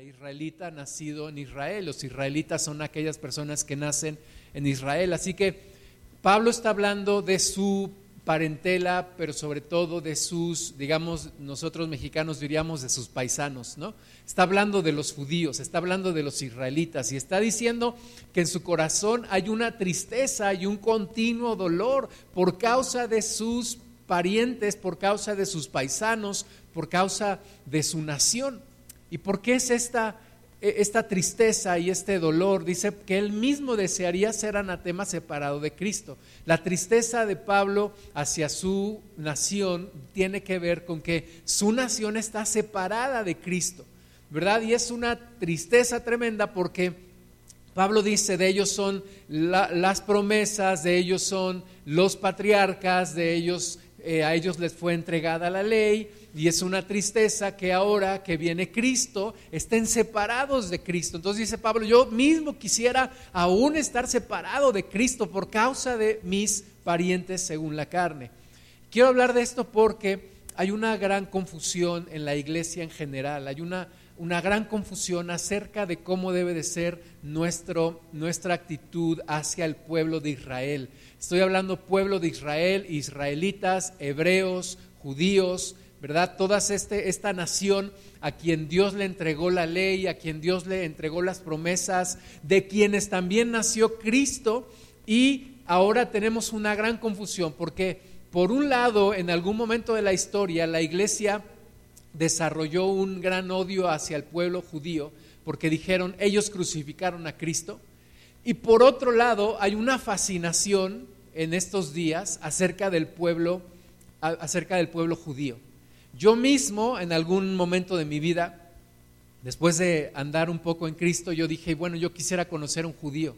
israelita, nacido en Israel. Los israelitas son aquellas personas que nacen en Israel. Así que Pablo está hablando de su parentela, pero sobre todo de sus, digamos, nosotros mexicanos diríamos de sus paisanos, ¿no? Está hablando de los judíos, está hablando de los israelitas y está diciendo que en su corazón hay una tristeza y un continuo dolor por causa de sus parientes, por causa de sus paisanos, por causa de su nación. ¿Y por qué es esta e, esta tristeza y este dolor, dice que él mismo desearía ser anatema separado de Cristo. La tristeza de Pablo hacia su nación tiene que ver con que su nación está separada de Cristo, ¿verdad? Y es una tristeza tremenda porque Pablo dice, de ellos son las promesas, de ellos son los patriarcas, de ellos, eh, a ellos les fue entregada la ley, y es una tristeza que ahora que viene Cristo estén separados de Cristo. Entonces dice Pablo, yo mismo quisiera aún estar separado de Cristo por causa de mis parientes según la carne. Quiero hablar de esto porque hay una gran confusión en la iglesia en general, hay una, una gran confusión acerca de cómo debe de ser nuestro, nuestra actitud hacia el pueblo de Israel. Estoy hablando pueblo de Israel, israelitas, hebreos, judíos, ¿verdad? Toda este, esta nación a quien Dios le entregó la ley, a quien Dios le entregó las promesas, de quienes también nació Cristo y ahora tenemos una gran confusión porque por un lado en algún momento de la historia la iglesia desarrolló un gran odio hacia el pueblo judío porque dijeron ellos crucificaron a Cristo y por otro lado hay una fascinación en estos días acerca del pueblo acerca del pueblo judío. Yo mismo, en algún momento de mi vida, después de andar un poco en Cristo, yo dije, bueno, yo quisiera conocer a un judío.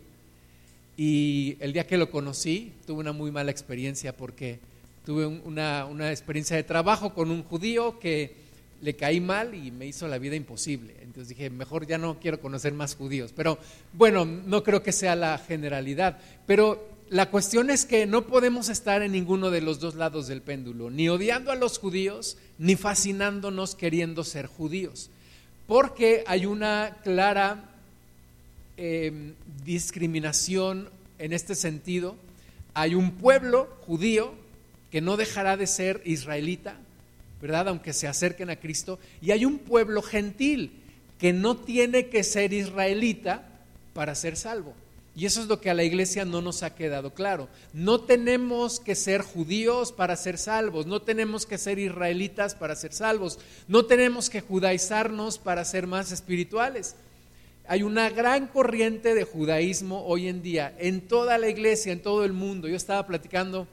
Y el día que lo conocí, tuve una muy mala experiencia porque tuve una, una experiencia de trabajo con un judío que le caí mal y me hizo la vida imposible. Entonces dije, mejor ya no quiero conocer más judíos. Pero bueno, no creo que sea la generalidad. Pero la cuestión es que no podemos estar en ninguno de los dos lados del péndulo, ni odiando a los judíos, ni fascinándonos queriendo ser judíos, porque hay una clara em, discriminación en este sentido. Hay un pueblo judío que no dejará de ser israelita, ¿verdad? Aunque se acerquen a Cristo, y hay un pueblo gentil que no tiene que ser israelita para ser salvo. Y eso es lo que a la iglesia no nos ha quedado claro. No tenemos que ser judíos para ser salvos, no tenemos que ser israelitas para ser salvos, no tenemos que judaizarnos para ser más espirituales. Hay una gran corriente de judaísmo hoy en día en toda la iglesia, en todo el mundo. Yo estaba platicando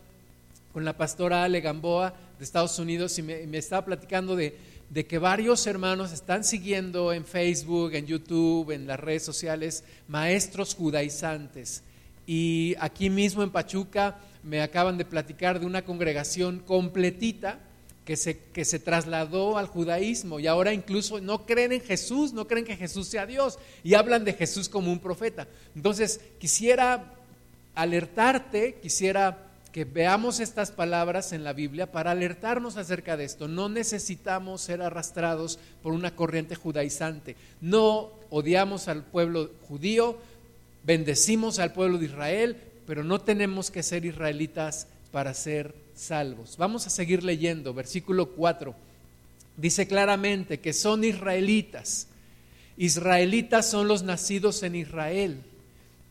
con la pastora Ale Gamboa de Estados Unidos y me, estaba platicando de, de que varios hermanos están siguiendo en Facebook, en YouTube, en las redes sociales, maestros judaizantes. Y aquí mismo en Pachuca me acaban de platicar de una congregación completita que se, que se trasladó al judaísmo y ahora incluso no creen en Jesús, no creen que Jesús sea Dios y hablan de Jesús como un profeta. Entonces, quisiera alertarte, quisiera que veamos estas palabras en la Biblia para alertarnos acerca de esto. No necesitamos ser arrastrados por una corriente judaizante. No odiamos al pueblo judío, bendecimos al pueblo de Israel, pero no tenemos que ser israelitas para ser salvos. Vamos a seguir leyendo, versículo 4. Dice claramente que son israelitas. Israelitas son los nacidos en Israel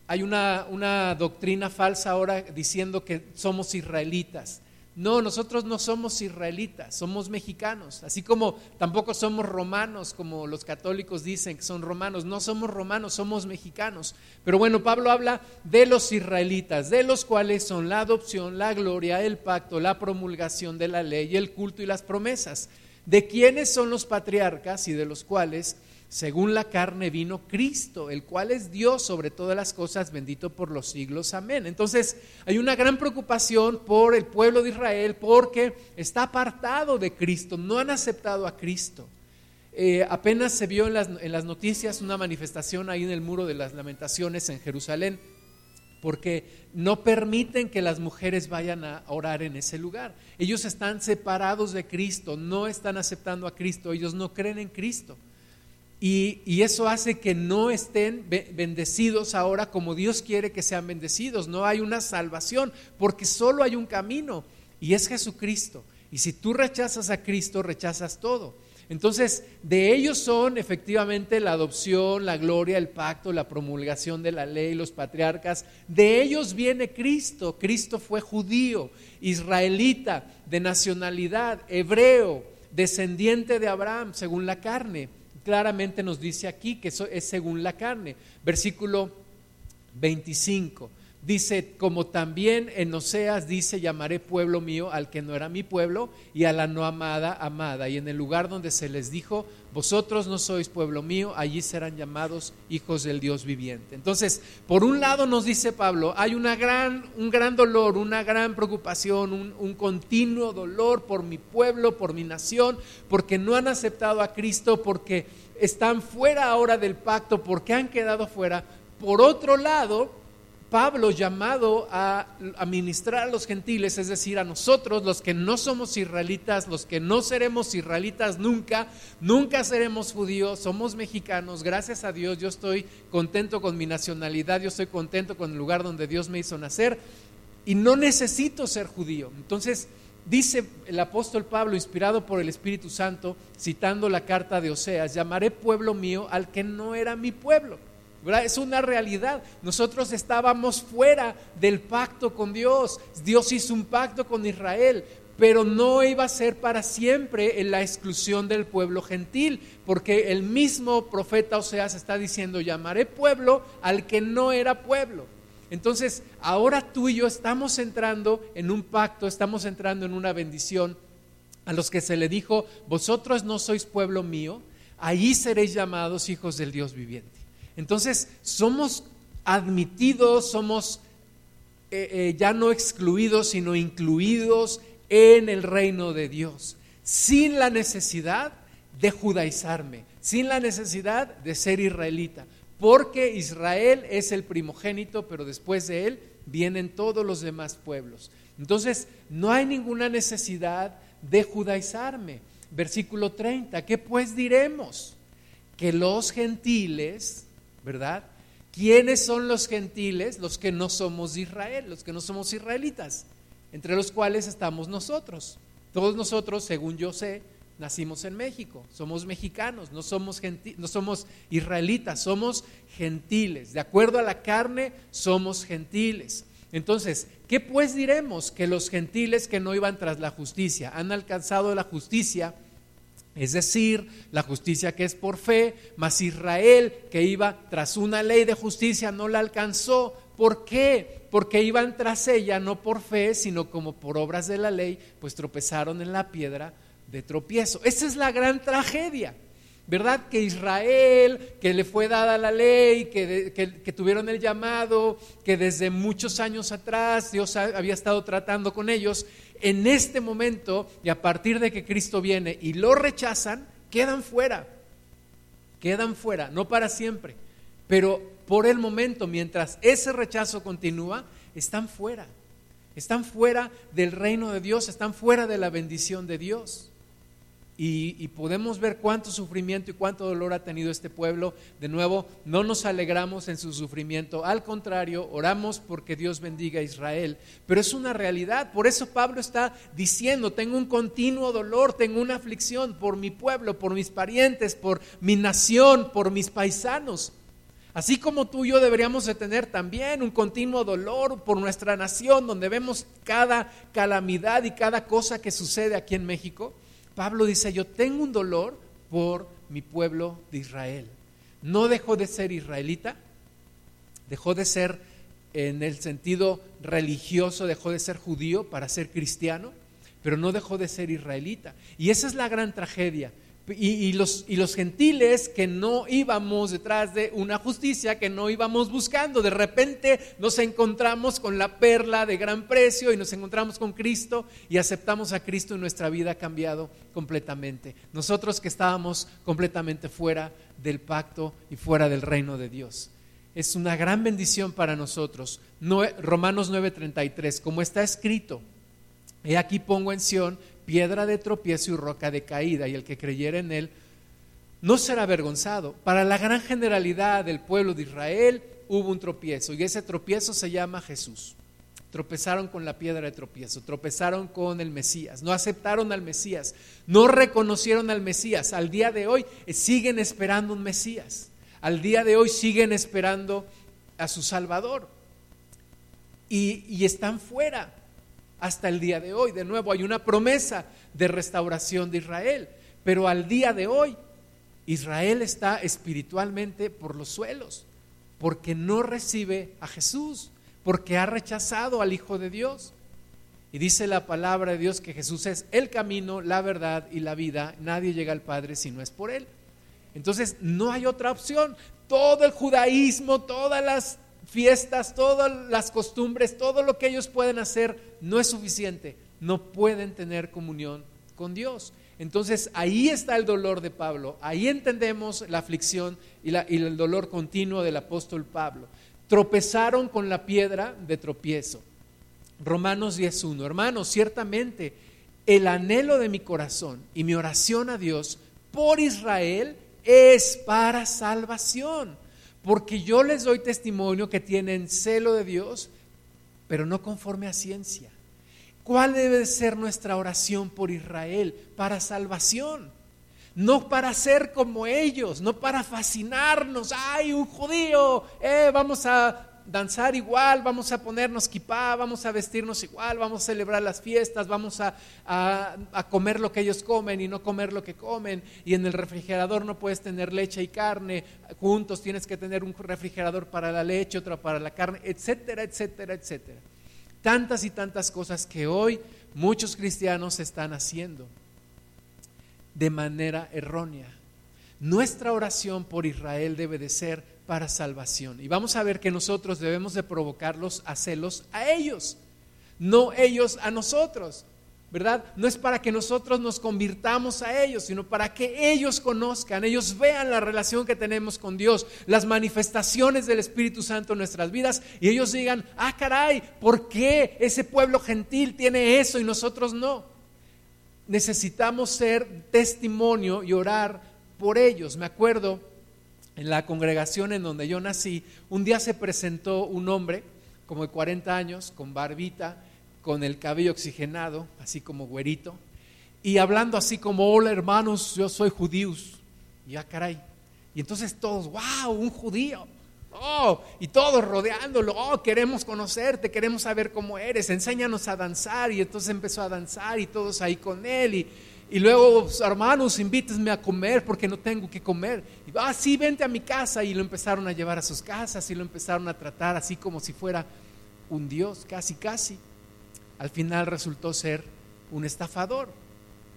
hay una, doctrina falsa ahora diciendo que somos israelitas. No, nosotros no somos israelitas, somos mexicanos, así como tampoco somos romanos, como los católicos dicen que son romanos, no somos romanos, somos mexicanos. Pero bueno, Pablo habla de los israelitas, de los cuales son la adopción, la gloria, el pacto, la promulgación de la ley, el culto y las promesas, de quienes son los patriarcas y de los cuales según la carne vino Cristo, el cual es Dios sobre todas las cosas, bendito por los siglos. Amén. Entonces hay una gran preocupación por el pueblo de Israel porque está apartado de Cristo, no han aceptado a Cristo. Eh, apenas se vio en las, en las noticias una manifestación ahí en el muro de las lamentaciones en Jerusalén porque no permiten que las mujeres vayan a orar en ese lugar. Ellos están separados de Cristo, no están aceptando a Cristo, ellos no creen en Cristo. Y, eso hace que no estén bendecidos ahora como Dios quiere que sean bendecidos. No hay una salvación, porque solo hay un camino, y es Jesucristo. Y si tú rechazas a Cristo, rechazas todo. Entonces, de ellos son efectivamente la adopción, la gloria, el pacto, la promulgación de la ley, los patriarcas. De ellos viene Cristo. Cristo fue judío, israelita, de nacionalidad, hebreo, descendiente de Abraham, según la carne claramente nos dice aquí que eso es según la carne. Versículo 25. Dice, como también en Oseas dice, llamaré pueblo mío al que no era mi pueblo y a la no amada, amada. Y en el lugar donde se les dijo, vosotros no sois pueblo mío, allí serán llamados hijos del Dios viviente. Entonces, por un lado nos dice Pablo, hay una gran, un gran dolor, una gran preocupación, un, un continuo dolor por mi pueblo, por mi nación, porque no han aceptado a Cristo, porque están fuera ahora del pacto, porque han quedado fuera. Por otro lado, Pablo llamado a, administrar a los gentiles, es decir, a nosotros, los que no somos israelitas, los que no seremos israelitas nunca, nunca seremos judíos, somos mexicanos, gracias a Dios, yo estoy contento con mi nacionalidad, yo estoy contento con el lugar donde Dios me hizo nacer y no necesito ser judío. Entonces, dice el apóstol Pablo, inspirado por el Espíritu Santo, citando la carta de Oseas, llamaré pueblo mío al que no era mi pueblo. Es una realidad. Nosotros estábamos fuera del pacto con Dios. Dios hizo un pacto con Israel, pero no iba a ser para siempre en la exclusión del pueblo gentil, porque el mismo profeta Oseas está diciendo, llamaré pueblo al que no era pueblo. Entonces, ahora tú y yo estamos entrando en un pacto, estamos entrando en una bendición a los que se le dijo, vosotros no sois pueblo mío, allí seréis llamados hijos del Dios viviente. Entonces, somos admitidos, somos eh, eh, ya no excluidos, sino incluidos en el reino de Dios, sin la necesidad de judaizarme, sin la necesidad de ser israelita, porque Israel es el primogénito, pero después de él vienen todos los demás pueblos. Entonces, no hay ninguna necesidad de judaizarme. Versículo 30, ¿qué pues diremos? Que los gentiles ¿verdad? ¿Quiénes son los gentiles? Los que no somos Israel, los que no somos israelitas, entre los cuales estamos nosotros. Todos nosotros, según yo sé, nacimos en México, somos mexicanos, no somos, no somos israelitas, somos gentiles. De acuerdo a la carne, somos gentiles. Entonces, ¿qué pues diremos? Que los gentiles que no iban tras la justicia han alcanzado la justicia es decir, la justicia que es por fe, mas Israel que iba tras una ley de justicia no la alcanzó. ¿Por qué? Porque iban tras ella no por fe, sino como por obras de la ley, pues tropezaron en la piedra de tropiezo. Esa es la gran tragedia. ¿Verdad? Que Israel, que le fue dada la ley, que, que, tuvieron el llamado, que desde muchos años atrás Dios había estado tratando con ellos, en este momento y a partir de que Cristo viene y lo rechazan, quedan fuera. Quedan fuera, no para siempre, pero por el momento, mientras ese rechazo continúa, están fuera. Están fuera del reino de Dios, están fuera de la bendición de Dios. Y, podemos ver cuánto sufrimiento y cuánto dolor ha tenido este pueblo. De nuevo, no nos alegramos en su sufrimiento, al contrario, oramos porque Dios bendiga a Israel. Pero es una realidad, por eso Pablo está diciendo, tengo un continuo dolor, tengo una aflicción por mi pueblo, por mis parientes, por mi nación, por mis paisanos. Así como tú y yo deberíamos de tener también un continuo dolor por nuestra nación, donde vemos cada calamidad y cada cosa que sucede aquí en México. Pablo dice, yo tengo un dolor por mi pueblo de Israel. No dejó de ser israelita, dejó de ser en el sentido religioso, dejó de ser judío para ser cristiano, pero no dejó de ser israelita. Y esa es la gran tragedia y, los, y los gentiles que no íbamos detrás de una justicia, que no íbamos buscando. De repente nos encontramos con la perla de gran precio y nos encontramos con Cristo y aceptamos a Cristo y nuestra vida ha cambiado completamente. Nosotros que estábamos completamente fuera del pacto y fuera del reino de Dios. Es una gran bendición para nosotros. Romanos 9:33, como está escrito, he aquí pongo en Sión piedra de tropiezo y roca de caída, y el que creyera en él no será avergonzado. Para la gran generalidad del pueblo de Israel hubo un tropiezo y ese tropiezo se llama Jesús. Tropezaron con la piedra de tropiezo, tropezaron con el Mesías, no aceptaron al Mesías, no reconocieron al Mesías. Al día de hoy eh, siguen esperando un Mesías, al día de hoy siguen esperando a su Salvador y, y están fuera hasta el día de hoy. De nuevo, hay una promesa de restauración de Israel, pero al día de hoy Israel está espiritualmente por los suelos, porque no recibe a Jesús, porque ha rechazado al Hijo de Dios. Y dice la palabra de Dios que Jesús es el camino, la verdad y la vida. Nadie llega al Padre si no es por Él. Entonces no hay otra opción. Todo el judaísmo, todas las fiestas, todas las costumbres, todo lo que ellos pueden hacer no es suficiente. No pueden tener comunión con Dios. Entonces ahí está el dolor de Pablo, ahí entendemos la aflicción y, el dolor continuo del apóstol Pablo. Tropezaron con la piedra de tropiezo. Romanos 10.1. Hermanos, ciertamente el anhelo de mi corazón y mi oración a Dios por Israel es para salvación, porque yo les doy testimonio que tienen celo de Dios, pero no conforme a ciencia ¿Cuál debe ser nuestra oración por Israel? Para salvación. No para ser como ellos, no para fascinarnos. ¡Ay, un judío! Eh, vamos a danzar igual, vamos a ponernos kipá, vamos a vestirnos igual, vamos a celebrar las fiestas, vamos a, a, comer lo que ellos comen y no comer lo que comen. Y en el refrigerador no puedes tener leche y carne juntos, tienes que tener un refrigerador para la leche, otro para la carne, etcétera, etcétera, etcétera tantas y tantas cosas que hoy muchos cristianos están haciendo de manera errónea. Nuestra oración por Israel debe de ser para salvación. Y vamos a ver que nosotros debemos de provocarlos a celos a ellos, no ellos a nosotros. ¿verdad? No es para que nosotros nos convirtamos a ellos, sino para que ellos conozcan, ellos vean la relación que tenemos con Dios, las manifestaciones del Espíritu Santo en nuestras vidas y ellos digan, ah, caray, ¿por qué ese pueblo gentil tiene eso y nosotros no? Necesitamos ser testimonio y orar por ellos. Me acuerdo en la congregación en donde yo nací, un día se presentó un hombre como de 40 años, con barbita, con el cabello oxigenado, así como güerito, y hablando así como, hola hermanos, yo soy judíos. Y ya caray. Y entonces todos, wow, un judío. Oh, y todos rodeándolo, oh, queremos conocerte, queremos saber cómo eres, enséñanos a danzar. Y entonces empezó a danzar y todos ahí con él. Y, y luego, hermanos, invítenme a comer porque no tengo que comer. Y ah, sí, vente a mi casa. Y lo empezaron a llevar a sus casas y lo empezaron a tratar así como si fuera un Dios, casi, casi al final resultó ser un estafador,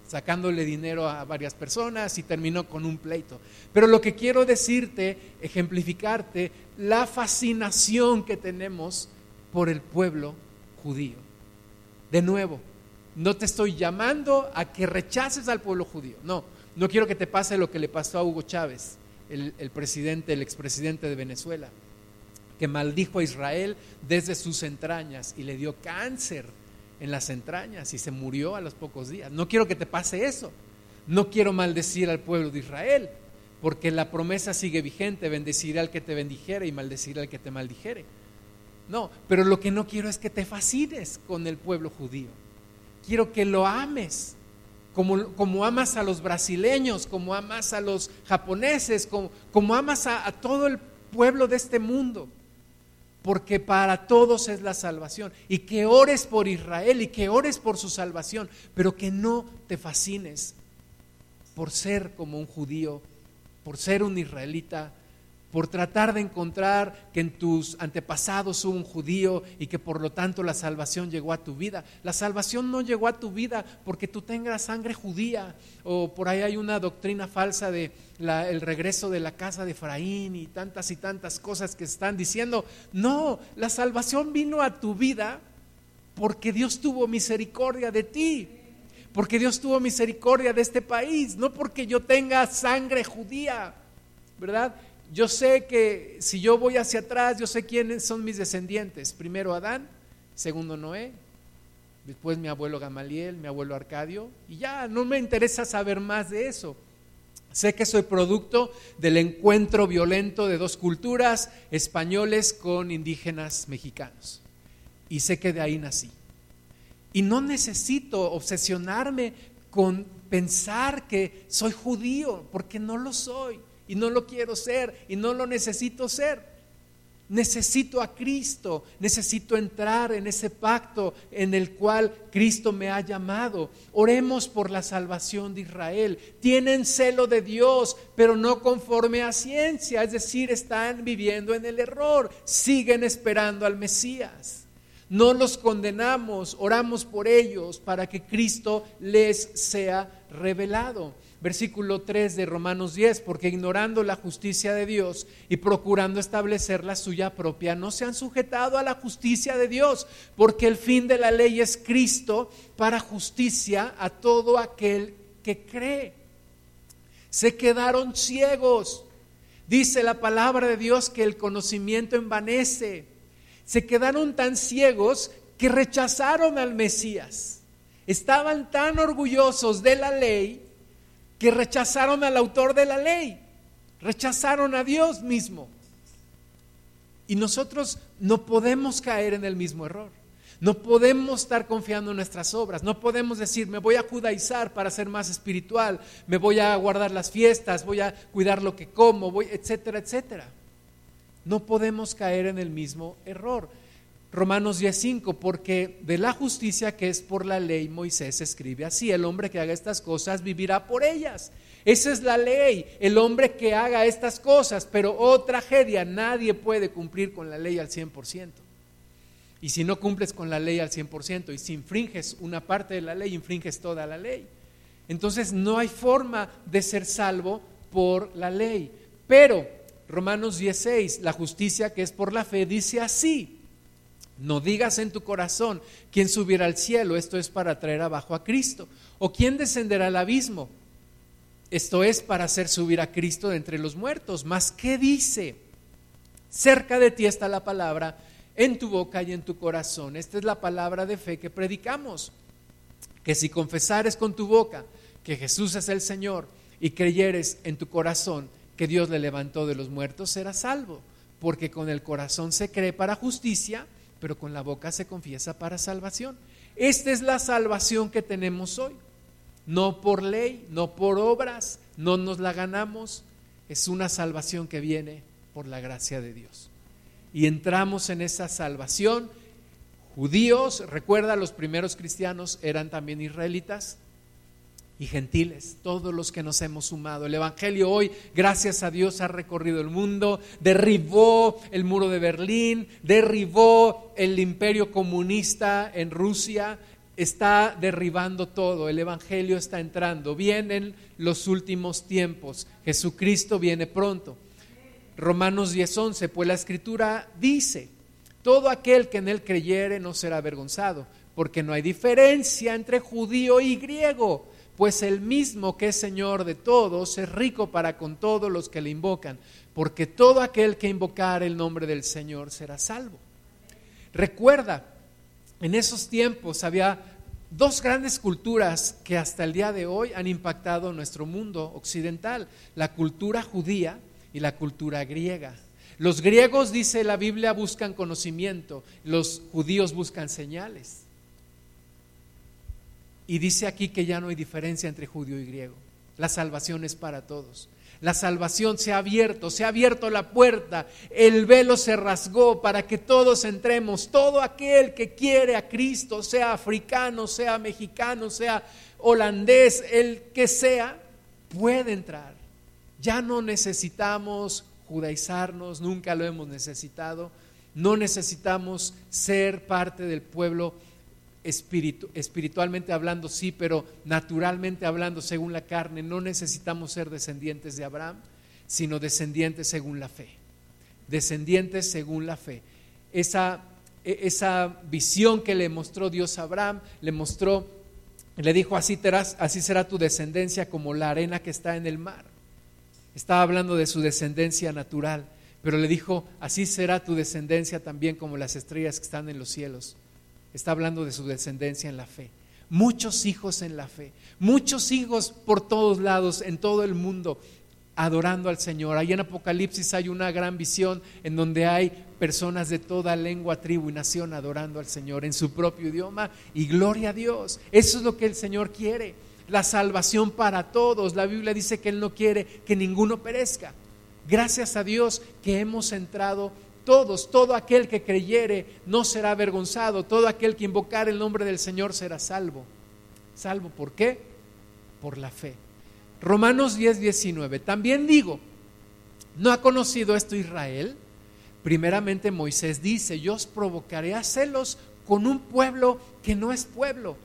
sacándole dinero a varias personas y terminó con un pleito. Pero lo que quiero decirte, ejemplificarte, la fascinación que tenemos por el pueblo judío. De nuevo, no te estoy llamando a que rechaces al pueblo judío, no, no quiero que te pase lo que le pasó a Hugo Chávez, el, el presidente, el expresidente de Venezuela, que maldijo a Israel desde sus entrañas y le dio cáncer en las entrañas y se murió a los pocos días. No quiero que te pase eso. No quiero maldecir al pueblo de Israel, porque la promesa sigue vigente, bendeciré al que te bendijere y maldeciré al que te maldijere. No, pero lo que no quiero es que te fascines con el pueblo judío. Quiero que lo ames, como, como amas a los brasileños, como amas a los japoneses, como, como amas a todo el pueblo de este mundo porque para todos es la salvación. Y que ores por Israel y que ores por su salvación, pero que no te fascines por ser como un judío, por ser un israelita, por tratar de encontrar que en tus antepasados hubo un judío y que por lo tanto la salvación llegó a tu vida. La salvación no llegó a tu vida porque tú tengas sangre judía o por ahí hay una doctrina falsa de el regreso de la casa de Efraín y tantas y tantas cosas que están diciendo. No, la salvación vino a tu vida porque Dios tuvo misericordia de ti porque Dios tuvo misericordia de este país, no porque yo tenga sangre judía, ¿verdad? Yo sé que si yo voy hacia atrás, yo sé quiénes son mis descendientes. Primero Adán, segundo Noé, después mi abuelo Gamaliel, mi abuelo Arcadio, y ya no me interesa saber más de eso. Sé que soy producto del encuentro violento de dos culturas, españoles con indígenas mexicanos. Y sé que de ahí nací. Y no necesito obsesionarme con pensar que soy judío, porque no lo soy y no lo quiero ser y no lo necesito ser. Necesito a Cristo, necesito entrar en ese pacto en el cual Cristo me ha llamado. Oremos por la salvación de Israel. Tienen celo de Dios, pero no conforme a ciencia, es decir, están viviendo en el error, siguen esperando al Mesías. No los condenamos, oramos por ellos para que Cristo les sea revelado versículo 3 de Romanos 10, porque ignorando la justicia de Dios y procurando establecer la suya propia, no se han sujetado a la justicia de Dios, porque el fin de la ley es Cristo para justicia a todo aquel que cree. Se quedaron ciegos. Dice la palabra de Dios que el conocimiento envanece. Se quedaron tan ciegos que rechazaron al Mesías. Estaban tan orgullosos de la ley que rechazaron al autor de la ley, rechazaron a Dios mismo. Y nosotros no podemos caer en el mismo error. No podemos estar confiando en nuestras obras. No podemos decir, me voy a judaizar para ser más espiritual, me voy a guardar las fiestas, voy a cuidar lo que como, voy, etcétera, etcétera. No podemos caer en el mismo error. Romanos 10:5, porque de la justicia que es por la ley Moisés escribe así, el hombre que haga estas cosas vivirá por ellas. Esa es la ley, el hombre que haga estas cosas, pero oh tragedia, nadie puede cumplir con la ley al 100%. Y si no cumples con la ley al 100% y si infringes una parte de la ley, infringes toda la ley. Entonces no hay forma de ser salvo por la ley. Pero Romanos 16, la justicia que es por la fe, dice así. No digas en tu corazón, ¿quién subirá al cielo? Esto es para traer abajo a Cristo. ¿O quién descenderá al abismo? Esto es para hacer subir a Cristo de entre los muertos. Mas, ¿qué dice? Cerca de ti está la palabra, en tu boca y en tu corazón. Esta es la palabra de fe que predicamos. Que si confesares con tu boca que Jesús es el Señor y creyeres en tu corazón que Dios le levantó de los muertos, serás salvo. Porque con el corazón se cree para justicia pero con la boca se confiesa para salvación. Esta es la salvación que tenemos hoy. No por ley, no por obras, no nos la ganamos. Es una salvación que viene por la gracia de Dios. Y entramos en esa salvación. Judíos, recuerda, los primeros cristianos eran también israelitas, y gentiles, todos los que nos hemos sumado. El Evangelio hoy, gracias a Dios, ha recorrido el mundo, derribó el muro de Berlín, derribó el imperio comunista en Rusia, está derribando todo, el Evangelio está entrando, vienen los últimos tiempos, Jesucristo viene pronto. Romanos 10:11, pues la escritura dice, todo aquel que en él creyere no será avergonzado, porque no hay diferencia entre judío y griego pues el mismo que es Señor de todos es rico para con todos los que le invocan, porque todo aquel que invocar el nombre del Señor será salvo. Recuerda, en esos tiempos había dos grandes culturas que hasta el día de hoy han impactado nuestro mundo occidental, la cultura judía y la cultura griega. Los griegos, dice la Biblia, buscan conocimiento, los judíos buscan señales. Y dice aquí que ya no hay diferencia entre judío y griego. La salvación es para todos. La salvación se ha abierto, se ha abierto la puerta, el velo se rasgó para que todos entremos. Todo aquel que quiere a Cristo, sea africano, sea mexicano, sea holandés, el que sea, puede entrar. Ya no necesitamos judaizarnos, nunca lo hemos necesitado. No necesitamos ser parte del pueblo espiritualmente hablando, sí, pero naturalmente hablando, según la carne, no necesitamos ser descendientes de Abraham, sino descendientes según la fe. Descendientes según la fe. Esa, e, esa visión que le mostró Dios a Abraham, le mostró, le dijo, así, así será tu descendencia como la arena que está en el mar. Estaba hablando de su descendencia natural, pero le dijo, así será tu descendencia también como las estrellas que están en los cielos está hablando de su descendencia en la fe. muchos hijos en la fe, muchos hijos por todos lados, en todo el mundo, adorando al Señor. Ahí en Apocalipsis hay una gran visión en donde hay personas de toda lengua, tribu y nación adorando al Señor en su propio idioma y gloria a Dios. Eso es lo que el Señor quiere, la salvación para todos. La Biblia dice que Él no quiere que ninguno perezca. Gracias a Dios que hemos entrado todos, todo aquel que creyere no será avergonzado, todo aquel que invocar el nombre del Señor será salvo. ¿Salvo por qué? Por la fe. Romanos 10, 19. También digo, ¿no ha conocido esto Israel? Primeramente Moisés dice, yo os provocaré a celos con un pueblo que no es pueblo.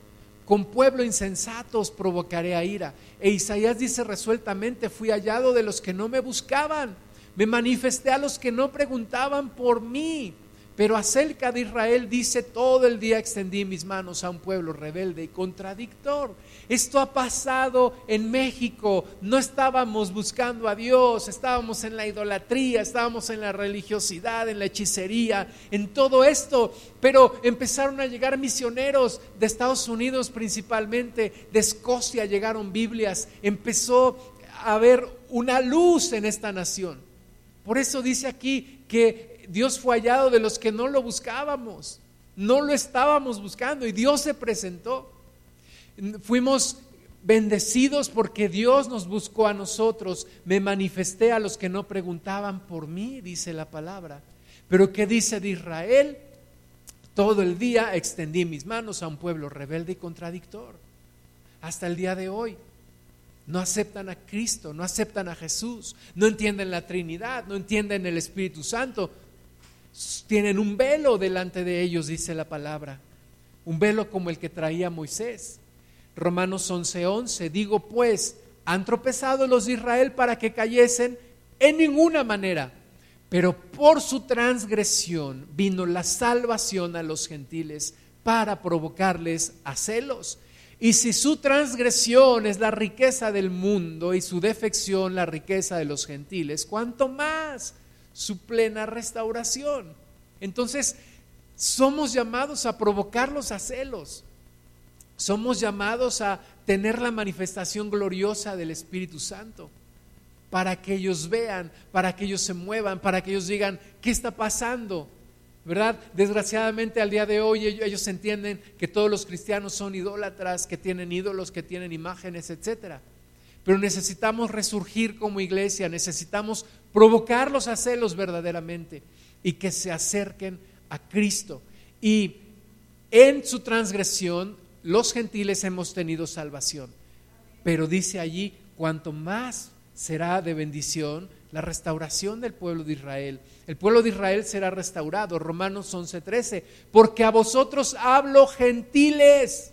Con pueblo insensato os provocaré a ira. E Isaías dice resueltamente, fui hallado de los que no me buscaban. Me manifesté a los que no preguntaban por mí. Pero acerca de Israel dice, todo el día extendí mis manos a un pueblo rebelde y contradictor. Esto ha pasado en México. No estábamos buscando a Dios, estábamos en la idolatría, estábamos en la religiosidad, en la hechicería, en todo esto. Pero empezaron a llegar misioneros de Estados Unidos principalmente, de Escocia llegaron Biblias. Empezó a haber una luz en esta nación. Por eso dice aquí que Dios fue hallado de los que no lo buscábamos, no lo estábamos buscando y Dios se presentó. Fuimos bendecidos porque Dios nos buscó a nosotros. Me manifesté a los que no preguntaban por mí, dice la palabra. Pero ¿qué dice de Israel? Todo el día extendí mis manos a un pueblo rebelde y contradictor. Hasta el día de hoy. No aceptan a Cristo, no aceptan a Jesús, no entienden la Trinidad, no entienden el Espíritu Santo, tienen un velo delante de ellos, dice la palabra, un velo como el que traía Moisés. Romanos 11:11, 11, digo pues, han tropezado los de Israel para que cayesen en ninguna manera, pero por su transgresión vino la salvación a los gentiles para provocarles a celos. Y si su transgresión es la riqueza del mundo y su defección la riqueza de los gentiles, ¿cuánto más? su plena restauración. Entonces, somos llamados a provocarlos a celos. Somos llamados a tener la manifestación gloriosa del Espíritu Santo para que ellos vean, para que ellos se muevan, para que ellos digan, ¿qué está pasando? ¿Verdad? Desgraciadamente al día de hoy ellos entienden que todos los cristianos son idólatras, que tienen ídolos, que tienen imágenes, etcétera. Pero necesitamos resurgir como iglesia, necesitamos provocarlos a celos verdaderamente y que se acerquen a Cristo. Y en su transgresión, los gentiles hemos tenido salvación. Pero dice allí, cuanto más será de bendición la restauración del pueblo de Israel. El pueblo de Israel será restaurado, Romanos 11:13, porque a vosotros hablo gentiles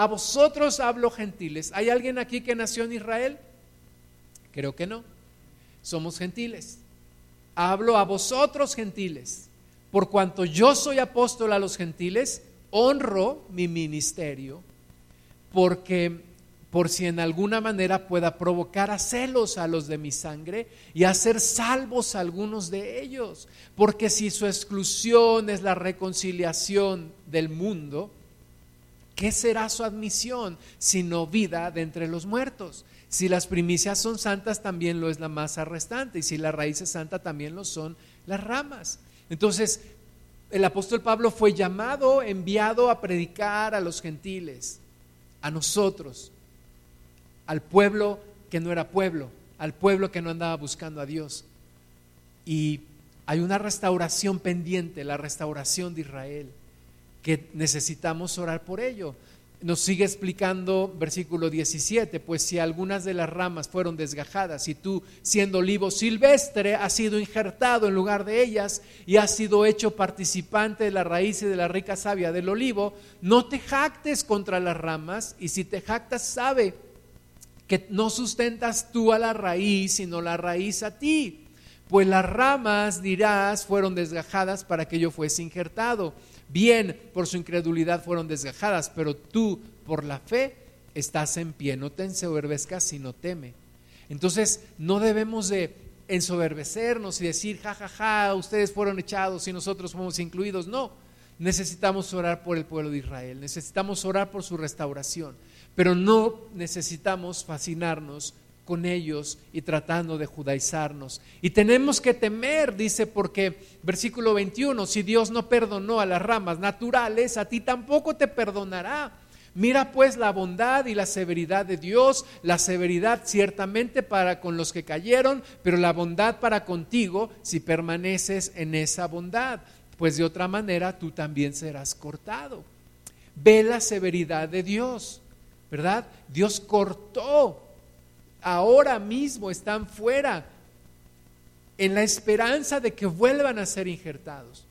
a vosotros hablo gentiles. ¿Hay alguien aquí que nació en Israel? Creo que no. Somos gentiles. Hablo a vosotros gentiles. Por cuanto yo soy apóstol a los gentiles, honro mi ministerio, porque por si en alguna manera pueda provocar a celos a los de mi sangre y hacer salvos a algunos de ellos. Porque si su exclusión es la reconciliación del mundo, ¿qué será su admisión sino vida de entre los muertos? Si las primicias son santas, también lo es la masa restante, y si la raíz es santa, también lo son las ramas. Entonces, el apóstol Pablo fue llamado, enviado a predicar a los gentiles, a nosotros, al pueblo que no era pueblo, al pueblo que no andaba buscando a Dios. Y hay una restauración pendiente, la restauración de Israel que necesitamos orar por ello. Nos sigue explicando versículo 17, pues si algunas de las ramas fueron desgajadas y tú, siendo olivo silvestre, has sido injertado en lugar de ellas y has sido hecho participante de la raíz y de la rica savia del olivo, no te jactes contra las ramas y si te jactas, sabe que no sustentas tú a la raíz, sino la raíz a ti. Pues las ramas, dirás, fueron desgajadas para que yo fuese injertado bien por su incredulidad fueron desgajadas, pero tú por la fe estás en pie, no te ensoberbezcas sino teme. Entonces no debemos de ensoberbecernos y decir, ja, ja, ja, ustedes fueron echados y nosotros fuimos incluidos. No, necesitamos orar por el pueblo de Israel, necesitamos orar por su restauración, pero no necesitamos fascinarnos con ellos y tratando de judaizarnos. Y tenemos que temer, dice, porque versículo 21, si Dios no perdonó a las ramas naturales, a ti tampoco te perdonará. Mira pues la bondad y la severidad de Dios, la severidad ciertamente para con los que cayeron, pero la bondad para contigo si permaneces en esa bondad, pues de otra manera tú también serás cortado. Ve la severidad de Dios, ¿verdad? Dios cortó ahora mismo están fuera en la esperanza de que vuelvan a ser injertados.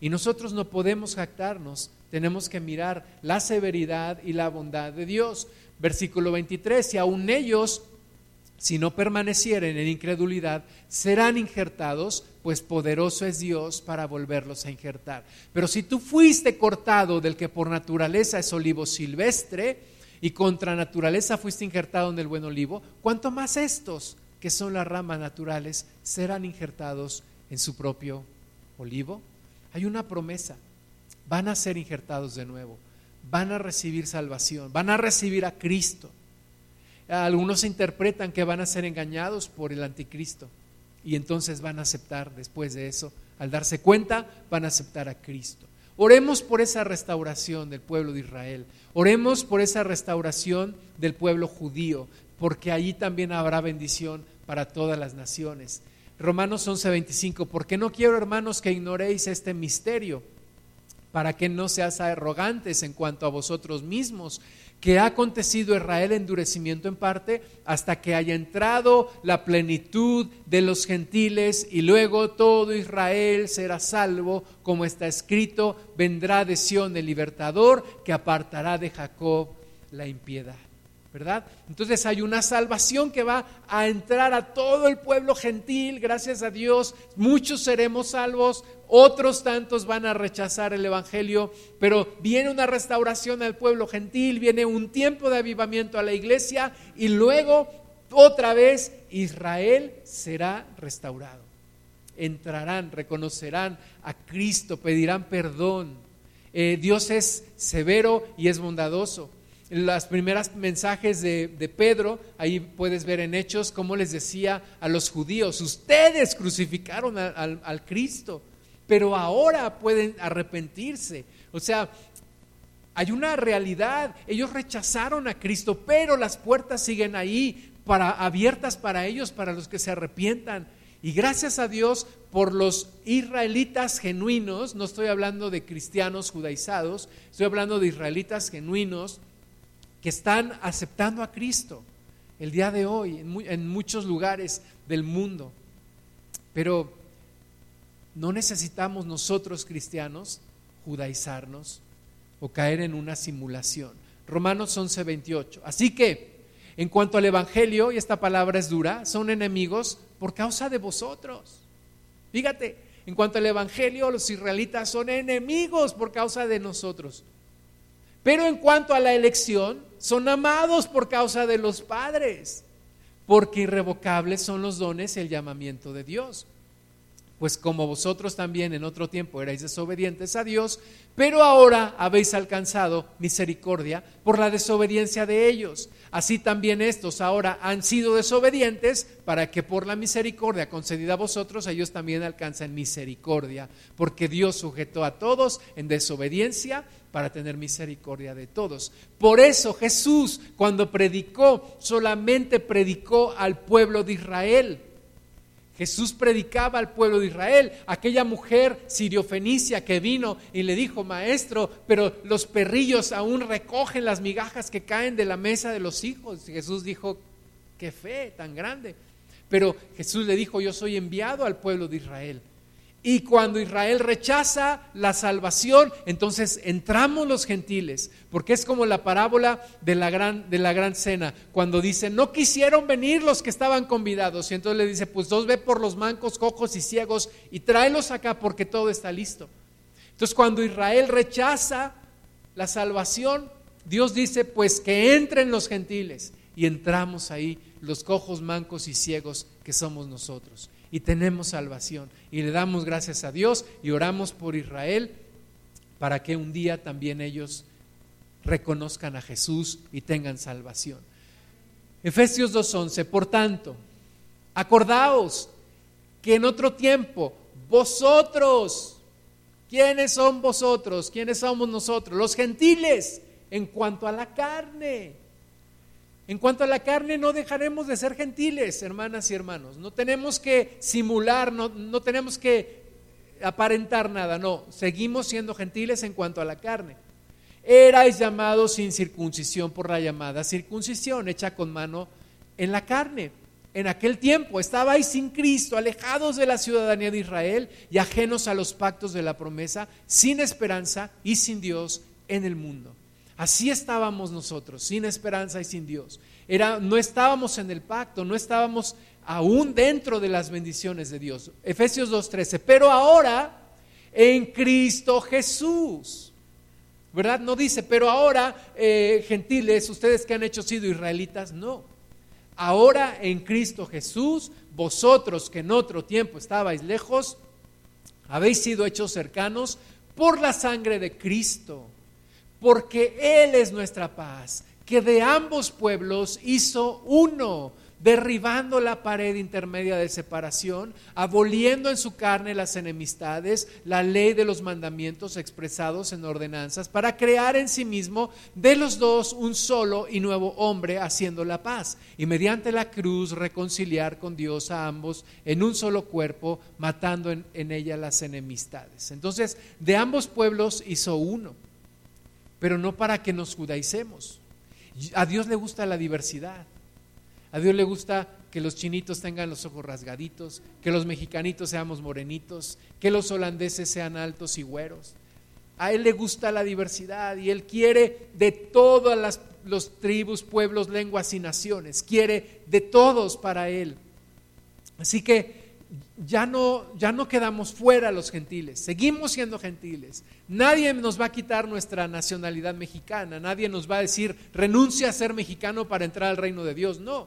Y nosotros no podemos jactarnos, tenemos que mirar la severidad y la bondad de Dios. Versículo 23, y aun ellos, si no permanecieren en incredulidad, serán injertados, pues poderoso es Dios para volverlos a injertar. Pero si tú fuiste cortado del que por naturaleza es olivo silvestre, y contra naturaleza fuiste injertado en el buen olivo, cuanto más estos, que son las ramas naturales, serán injertados en su propio olivo. Hay una promesa, van a ser injertados de nuevo, van a recibir salvación, van a recibir a Cristo. Algunos interpretan que van a ser engañados por el anticristo y entonces van a aceptar después de eso, al darse cuenta, van a aceptar a Cristo. Oremos por esa restauración del pueblo de Israel. Oremos por esa restauración del pueblo judío, porque allí también habrá bendición para todas las naciones. Romanos 11:25, porque no quiero, hermanos, que ignoréis este misterio, para que no seas arrogantes en cuanto a vosotros mismos, que ha acontecido Israel endurecimiento en parte hasta que haya entrado la plenitud de los gentiles y luego todo Israel será salvo, como está escrito, vendrá de Sión el libertador que apartará de Jacob la impiedad. ¿Verdad? Entonces hay una salvación que va a entrar a todo el pueblo gentil, gracias a Dios, muchos seremos salvos, otros tantos van a rechazar el Evangelio, pero viene una restauración al pueblo gentil, viene un tiempo de avivamiento a la iglesia y luego otra vez Israel será restaurado. Entrarán, reconocerán a Cristo, pedirán perdón. Eh, Dios es severo y es bondadoso las primeras mensajes de, Pedro, ahí puedes ver en Hechos cómo les decía a los judíos, ustedes crucificaron al Cristo, pero ahora pueden arrepentirse. O sea, hay una realidad, ellos rechazaron a Cristo, pero las puertas siguen ahí para, abiertas para ellos, para los que se arrepientan. Y gracias a Dios por los israelitas genuinos, no estoy hablando de cristianos judaizados, estoy hablando de israelitas genuinos, que están aceptando a Cristo el día de hoy en, muchos lugares del mundo. Pero no necesitamos nosotros cristianos judaizarnos o caer en una simulación. Romanos 11, 28. Así que, en cuanto al Evangelio, y esta palabra es dura, son enemigos por causa de vosotros. Fíjate, en cuanto al Evangelio, los israelitas son enemigos por causa de nosotros. Pero en cuanto a la elección, son amados por causa de los padres, porque irrevocables son los dones y el llamamiento de Dios. Pues como vosotros también en otro tiempo erais desobedientes a Dios, pero ahora habéis alcanzado misericordia por la desobediencia de ellos. Así también estos ahora han sido desobedientes para que por la misericordia concedida a vosotros ellos también alcancen misericordia, porque Dios sujetó a todos en desobediencia para tener misericordia de todos. Por eso Jesús cuando predicó solamente predicó al pueblo de Israel. Jesús predicaba al pueblo de Israel, aquella mujer siriofenicia que vino y le dijo, maestro, pero los perrillos aún recogen las migajas que caen de la mesa de los hijos. Jesús dijo, qué fe tan grande. Pero Jesús le dijo, yo soy enviado al pueblo de Israel. Y cuando Israel rechaza la salvación, entonces entramos los gentiles, porque es como la parábola de la gran, de la gran cena, cuando dice, no quisieron venir los que estaban convidados, y entonces le dice, pues dos ve por los mancos, cojos y ciegos y tráelos acá porque todo está listo. Entonces cuando Israel rechaza la salvación, Dios dice, pues que entren los gentiles, y entramos ahí los cojos, mancos y ciegos que somos nosotros y tenemos salvación. Y le damos gracias a Dios y oramos por Israel para que un día también ellos reconozcan a Jesús y tengan salvación. Efesios 2.11, por tanto, acordaos que en otro tiempo vosotros, ¿quiénes son vosotros? ¿Quiénes somos nosotros? Los gentiles en cuanto a la carne. En cuanto a la carne, no dejaremos de ser gentiles, hermanas y hermanos. No tenemos que simular, no, no tenemos que aparentar nada, no. Seguimos siendo gentiles en cuanto a la carne. Erais llamados sin circuncisión por la llamada circuncisión hecha con mano en la carne. En aquel tiempo estabais sin Cristo, alejados de la ciudadanía de Israel y ajenos a los pactos de la promesa, sin esperanza y sin Dios en el mundo. Así estábamos nosotros, sin esperanza y sin Dios. Era, no estábamos en el pacto, no estábamos aún dentro de las bendiciones de Dios. Efesios 2.13. Pero ahora, en Cristo Jesús ¿verdad? No dice, pero ahora, eh, gentiles, ustedes que han hecho sido israelitas, no. Ahora en Cristo Jesús, vosotros que en otro tiempo estabais lejos, habéis sido hechos cercanos por la sangre de Cristo, porque Él es nuestra paz, que de ambos pueblos hizo uno derribando la pared intermedia de separación, aboliendo en su carne las enemistades, la ley de los mandamientos expresados en ordenanzas, para crear en sí mismo de los dos un solo y nuevo hombre haciendo la paz, y mediante la cruz reconciliar con Dios a ambos en un solo cuerpo, matando en, ella las enemistades. Entonces, de ambos pueblos hizo uno, pero no para que nos judaicemos. A Dios le gusta la diversidad. A Dios le gusta que los chinitos tengan los ojos rasgaditos, que los mexicanitos seamos morenitos, que los holandeses sean altos y güeros. A Él le gusta la diversidad y Él quiere de todas las los tribus, pueblos, lenguas y naciones. Quiere de todos para Él. Así que ya no, ya no quedamos fuera los gentiles, seguimos siendo gentiles. Nadie nos va a quitar nuestra nacionalidad mexicana, nadie nos va a decir renuncia a ser mexicano para entrar al reino de Dios. No,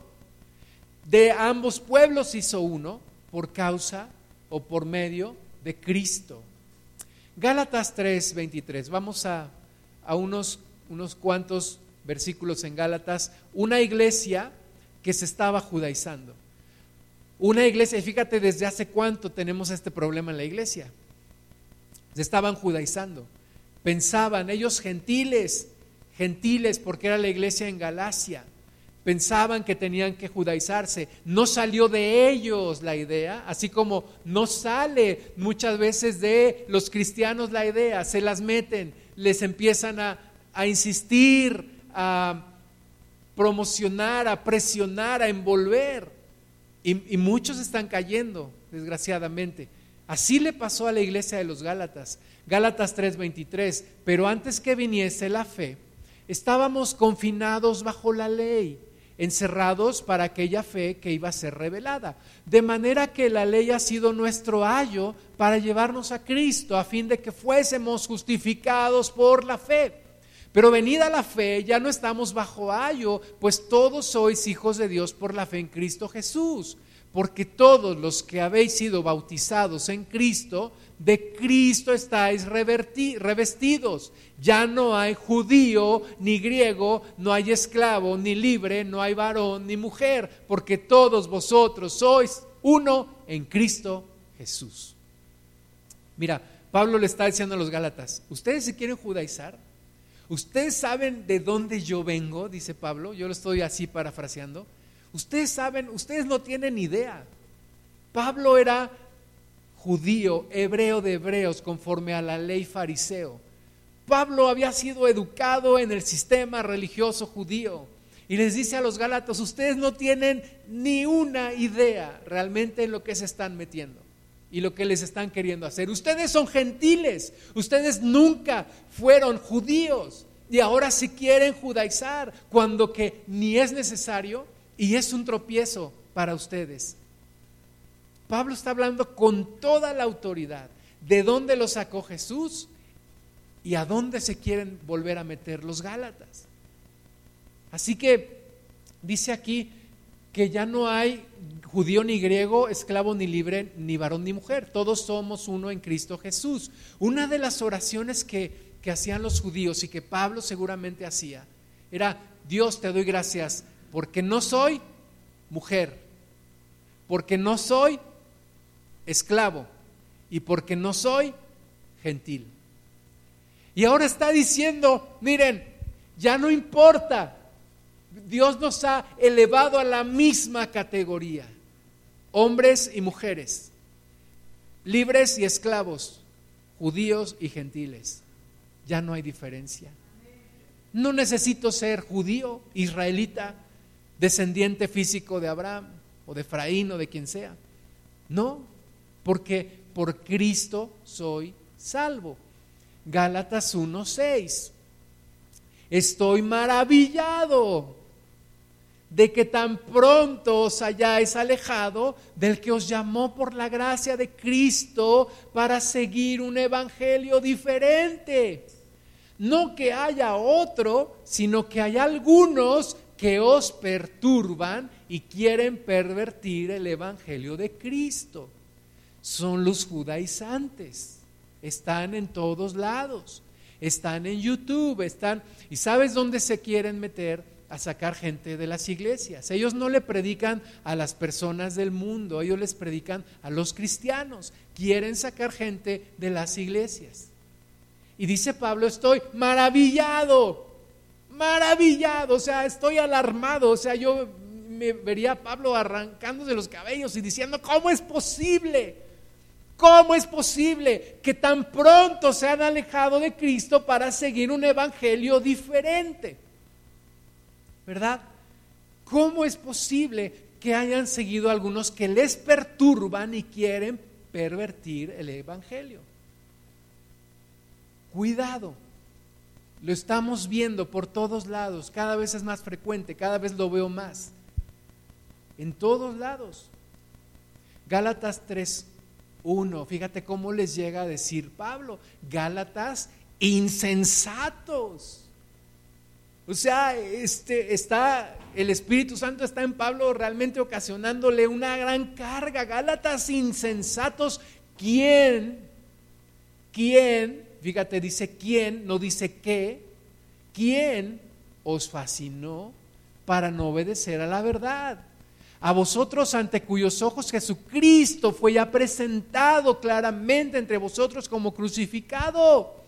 de ambos pueblos hizo uno por causa o por medio de Cristo. Gálatas 3, 23. Vamos a, a unos, unos cuantos versículos en Gálatas. Una iglesia que se estaba judaizando. Una iglesia, y fíjate desde hace cuánto tenemos este problema en la iglesia. Se estaban judaizando. Pensaban ellos gentiles, gentiles porque era la iglesia en Galacia pensaban que tenían que judaizarse. No salió de ellos la idea, así como no sale muchas veces de los cristianos la idea, se las meten, les empiezan a, insistir, a promocionar, a presionar, a envolver. Y, muchos están cayendo, desgraciadamente. Así le pasó a la iglesia de los Gálatas. Gálatas 3:23, pero antes que viniese la fe, estábamos confinados bajo la ley encerrados para aquella fe que iba a ser revelada. De manera que la ley ha sido nuestro ayo para llevarnos a Cristo, a fin de que fuésemos justificados por la fe. Pero venida la fe, ya no estamos bajo ayo, pues todos sois hijos de Dios por la fe en Cristo Jesús. Porque todos los que habéis sido bautizados en Cristo, de Cristo estáis revestidos. Ya no hay judío ni griego, no hay esclavo ni libre, no hay varón ni mujer, porque todos vosotros sois uno en Cristo Jesús. Mira, Pablo le está diciendo a los Gálatas, ¿ustedes se quieren judaizar? ¿Ustedes saben de dónde yo vengo? Dice Pablo, yo lo estoy así parafraseando. Ustedes saben, ustedes no tienen idea. Pablo era judío, hebreo de hebreos, conforme a la ley fariseo. Pablo había sido educado en el sistema religioso judío y les dice a los Gálatas, ustedes no tienen ni una idea realmente en lo que se están metiendo y lo que les están queriendo hacer. Ustedes son gentiles, ustedes nunca fueron judíos y ahora se quieren judaizar cuando que ni es necesario y es un tropiezo para ustedes. Pablo está hablando con toda la autoridad de dónde lo sacó Jesús y a dónde se quieren volver a meter los Gálatas. Así que dice aquí, que ya no hay judío ni griego, esclavo ni libre, ni varón ni mujer. Todos somos uno en Cristo Jesús. Una de las oraciones que, que hacían los judíos y que Pablo seguramente hacía era, Dios te doy gracias porque no soy mujer, porque no soy esclavo y porque no soy gentil. Y ahora está diciendo, miren, ya no importa, Dios nos ha elevado a la misma categoría, hombres y mujeres, libres y esclavos, judíos y gentiles. Ya no hay diferencia. No necesito ser judío, israelita, descendiente físico de Abraham o de Efraín o de quien sea. No, porque por Cristo soy salvo. Gálatas 1:6. Estoy maravillado de que tan pronto os hayáis alejado del que os llamó por la gracia de Cristo para seguir un evangelio diferente. No que haya otro, sino que hay algunos que os perturban y quieren pervertir el evangelio de Cristo. Son los judaizantes. Están en todos lados. Están en YouTube, están... ¿Y sabes dónde se quieren meter? A sacar gente de las iglesias. Ellos no le predican a las personas del mundo, ellos les predican a los cristianos. Quieren sacar gente de las iglesias. Y dice Pablo, estoy maravillado, maravillado, o sea, estoy alarmado, o sea, yo me vería a Pablo arrancándose los cabellos y diciendo, ¿cómo es posible? ¿Cómo es posible que tan pronto se han alejado de Cristo para seguir un evangelio diferente? ¿Verdad? ¿Cómo es posible que hayan seguido algunos que les perturban y quieren pervertir el Evangelio? Cuidado, lo estamos viendo por todos lados, cada vez es más frecuente, cada vez lo veo más, en todos lados. Gálatas 3.1, fíjate cómo les llega a decir Pablo, Gálatas insensatos o sea, este, está, el Espíritu Santo está en Pablo realmente ocasionándole una gran carga. Gálatas insensatos, ¿quién? ¿Quién? Fíjate, dice quién, no dice qué. ¿Quién os fascinó para no obedecer a la verdad? A vosotros ante cuyos ojos Jesucristo fue ya presentado claramente entre vosotros como crucificado.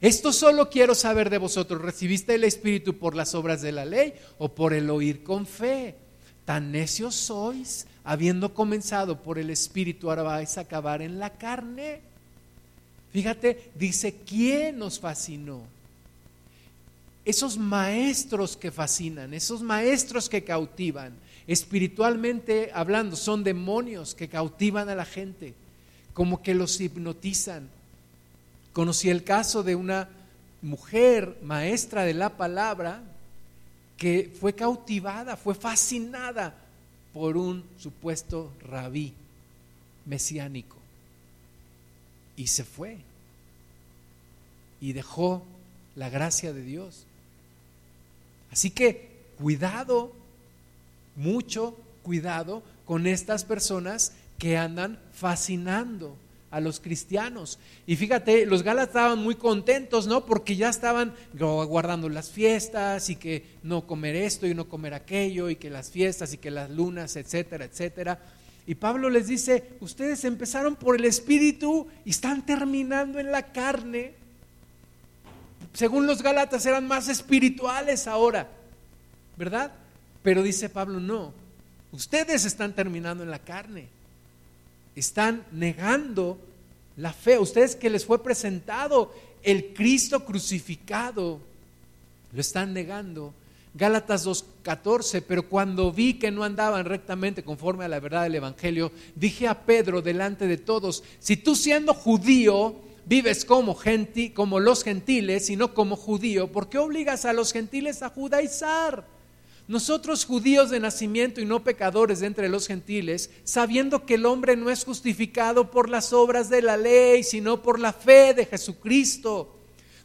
Esto solo quiero saber de vosotros. ¿Recibiste el Espíritu por las obras de la ley o por el oír con fe? Tan necios sois, habiendo comenzado por el Espíritu, ahora vais a acabar en la carne. Fíjate, dice, ¿quién nos fascinó? Esos maestros que fascinan, esos maestros que cautivan, espiritualmente hablando, son demonios que cautivan a la gente, como que los hipnotizan Conocí el caso de una mujer maestra de la palabra que fue cautivada, fue fascinada por un supuesto rabí mesiánico y se fue y dejó la gracia de Dios. Así que cuidado, mucho cuidado con estas personas que andan fascinando a los cristianos. Y fíjate, los galas estaban muy contentos, ¿no? Porque ya estaban guardando las fiestas y que no comer esto y no comer aquello y que las fiestas y que las lunas, etcétera, etcétera. Y Pablo les dice, ustedes empezaron por el Espíritu y están terminando en la carne. Según los Gálatas eran más espirituales ahora, ¿verdad? Pero dice Pablo, no, ustedes están terminando en la carne están negando la fe. Ustedes que les fue presentado el Cristo crucificado, lo están negando. Gálatas 2.14, pero cuando vi que no andaban rectamente conforme a la verdad del Evangelio, dije a Pedro delante de todos, si tú siendo judío vives como, genti, como los gentiles y no como judío, ¿por qué obligas a los gentiles a judaizar? Nosotros judíos de nacimiento y no pecadores de entre los gentiles, sabiendo que el hombre no es justificado por las obras de la ley, sino por la fe de Jesucristo.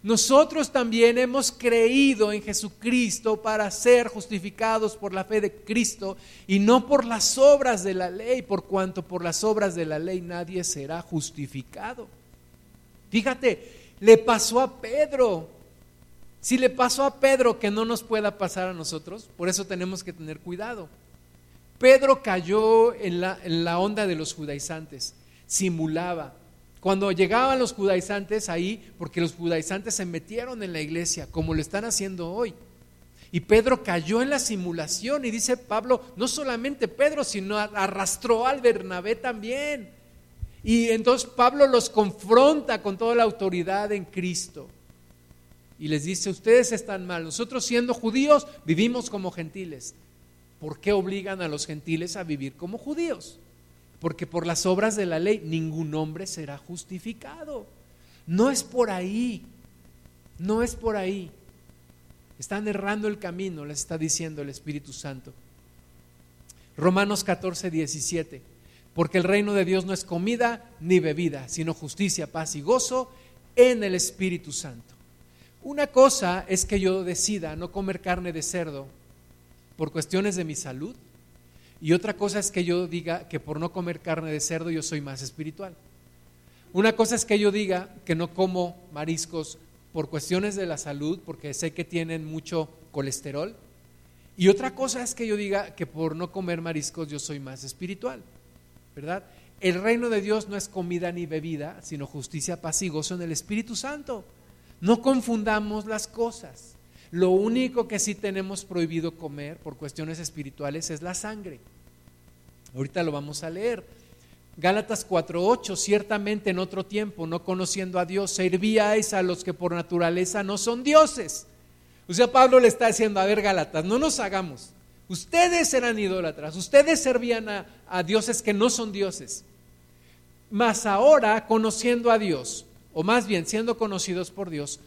nosotros también hemos creído en Jesucristo para ser justificados por la fe de Cristo y no por las obras de la ley, por cuanto por las obras de la ley nadie será justificado. Fíjate, le pasó a Pedro. Si le pasó a Pedro que no nos pueda pasar a nosotros, por eso tenemos que tener cuidado. Pedro cayó en la, onda de los judaizantes, simulaba, cuando llegaban los judaizantes ahí, porque los judaizantes se metieron en la iglesia, como lo están haciendo hoy. Y Pedro cayó en la simulación y dice Pablo, no solamente Pedro, sino arrastró al Bernabé también. Y entonces Pablo los confronta con toda la autoridad en Cristo. Y les dice, ustedes están mal, nosotros siendo judíos vivimos como gentiles. ¿Por qué obligan a los gentiles a vivir como judíos? porque por las obras de la ley ningún hombre será justificado. No es por ahí, no es por ahí. Están errando el camino, les está diciendo el Espíritu Santo. Romanos 14, 17. Porque el reino de Dios no es comida ni bebida, sino justicia, paz y gozo en el Espíritu Santo. Una cosa es que yo decida no comer carne de cerdo por cuestiones de mi salud y otra cosa es que yo diga que por no comer carne de cerdo yo soy más espiritual. Una cosa es que yo diga que no como mariscos por cuestiones de la salud, porque sé que tienen mucho colesterol. Y otra cosa es que yo diga que por no comer mariscos yo soy más espiritual, ¿verdad? El reino de Dios no es comida ni bebida, sino justicia, paz y gozo en el Espíritu Santo. No confundamos las cosas. Lo único que sí tenemos prohibido comer por cuestiones espirituales es la sangre. Ahorita lo vamos a leer. Gálatas 4:8, ciertamente en otro tiempo, no conociendo a Dios, servíais a los que por naturaleza no son dioses. O sea, Pablo le está diciendo, a ver, Gálatas, no nos hagamos. Ustedes eran idólatras, ustedes servían a, a dioses que no son dioses. Mas ahora, conociendo a Dios, o más bien siendo conocidos por Dios,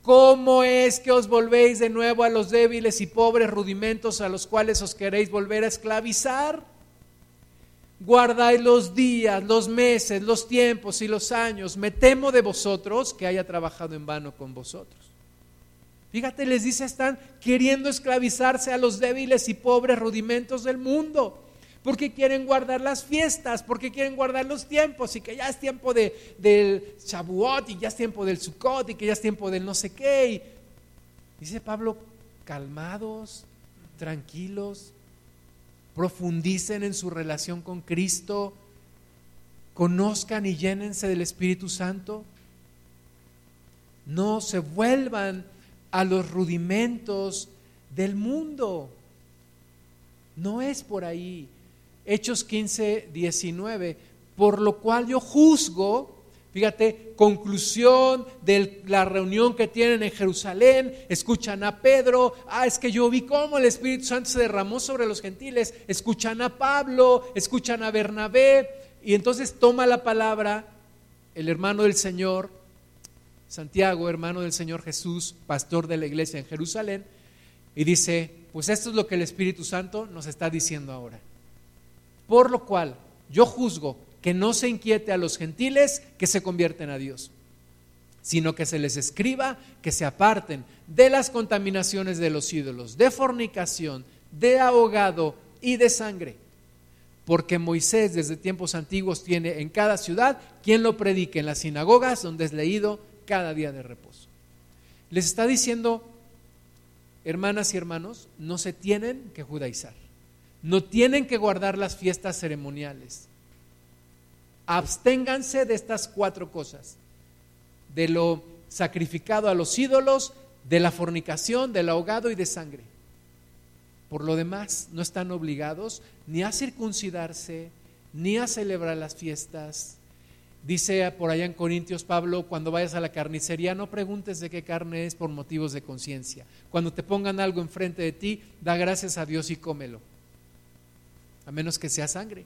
¿cómo es que os volvéis de nuevo a los débiles y pobres rudimentos a los cuales os queréis volver a esclavizar? guardáis los días, los meses, los tiempos y los años. Me temo de vosotros que haya trabajado en vano con vosotros. Fíjate, les dice, están queriendo esclavizarse a los débiles y pobres rudimentos del mundo, porque quieren guardar las fiestas, porque quieren guardar los tiempos, y que ya es tiempo de, del Shavuot, y ya es tiempo del Sukkot, y que ya es tiempo del no sé qué. dice Pablo, calmados, tranquilos, profundicen en su relación con Cristo, conozcan y llénense del Espíritu Santo. No se vuelvan a los rudimentos del mundo. No es por ahí. Hechos 15, 19. Por lo cual yo juzgo Fíjate, conclusión de la reunión que tienen en Jerusalén, escuchan a Pedro, ah, es que yo vi cómo el Espíritu Santo se derramó sobre los gentiles, escuchan a Pablo, escuchan a Bernabé, y entonces toma la palabra el hermano del Señor, Santiago, hermano del Señor Jesús, pastor de la iglesia en Jerusalén, y dice, pues esto es lo que el Espíritu Santo nos está diciendo ahora. Por lo cual, yo juzgo que no se inquiete a los gentiles que se convierten a Dios, sino que se les escriba que se aparten de las contaminaciones de los ídolos, de fornicación, de ahogado y de sangre. Porque Moisés desde tiempos antiguos tiene en cada ciudad quien lo predique en las sinagogas donde es leído cada día de reposo. Les está diciendo, hermanas y hermanos, no se tienen que judaizar, no tienen que guardar las fiestas ceremoniales, absténganse de estas cuatro cosas, de lo sacrificado a los ídolos, de la fornicación, del ahogado y de sangre. Por lo demás, no están obligados ni a circuncidarse, ni a celebrar las fiestas. Dice por allá en Corintios Pablo, cuando vayas a la carnicería, no preguntes de qué carne es por motivos de conciencia. Cuando te pongan algo enfrente de ti, da gracias a Dios y cómelo. A menos que sea sangre.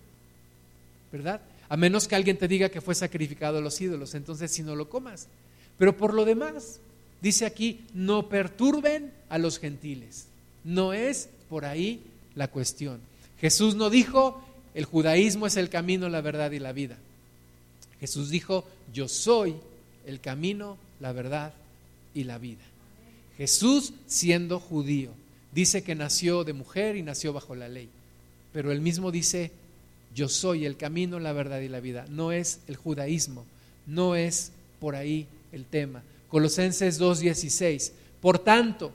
¿Verdad? a menos que alguien te diga que fue sacrificado a los ídolos, entonces si no lo comas. Pero por lo demás, dice aquí, no perturben a los gentiles. No es por ahí la cuestión. Jesús no dijo, el judaísmo es el camino, la verdad y la vida. Jesús dijo, yo soy el camino, la verdad y la vida. Jesús siendo judío, dice que nació de mujer y nació bajo la ley, pero él mismo dice, yo soy el camino, la verdad y la vida. No es el judaísmo, no es por ahí el tema. Colosenses 2.16, por tanto,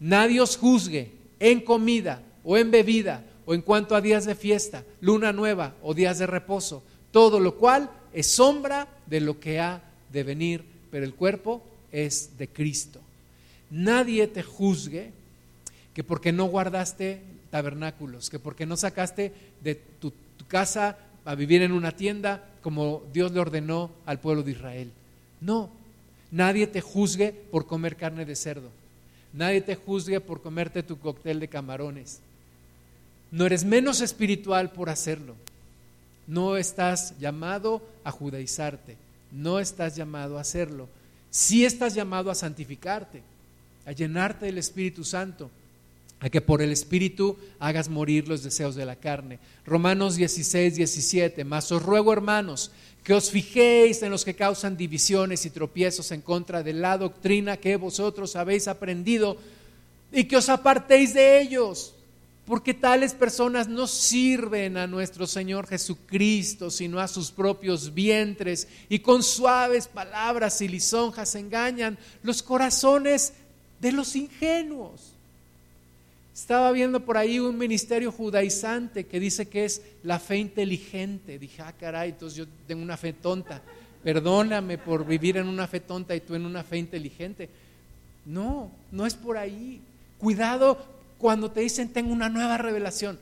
nadie os juzgue en comida o en bebida o en cuanto a días de fiesta, luna nueva o días de reposo, todo lo cual es sombra de lo que ha de venir, pero el cuerpo es de Cristo. Nadie te juzgue que porque no guardaste tabernáculos, que porque no sacaste de tu, casa a vivir en una tienda como Dios le ordenó al pueblo de Israel. No, nadie te juzgue por comer carne de cerdo. Nadie te juzgue por comerte tu cóctel de camarones. No eres menos espiritual por hacerlo. No estás llamado a judaizarte. No estás llamado a hacerlo. Sí estás llamado a santificarte, a llenarte del Espíritu Santo, a que por el Espíritu hagas morir los deseos de la carne. Romanos 16, 17. Mas os ruego, hermanos, que os fijéis en los que causan divisiones y tropiezos en contra de la doctrina que vosotros habéis aprendido y que os apartéis de ellos porque tales personas no sirven a nuestro Señor Jesucristo, sino a sus propios vientres, y con suaves palabras y lisonjas engañan los corazones de los ingenuos. Estaba viendo por ahí un ministerio judaizante que dice que es la fe inteligente. Dije, ah, caray, entonces yo tengo una fe tonta. Perdóname por vivir en una fe tonta y tú en una fe inteligente. No, no es por ahí. Cuidado cuando te dicen tengo una nueva revelación,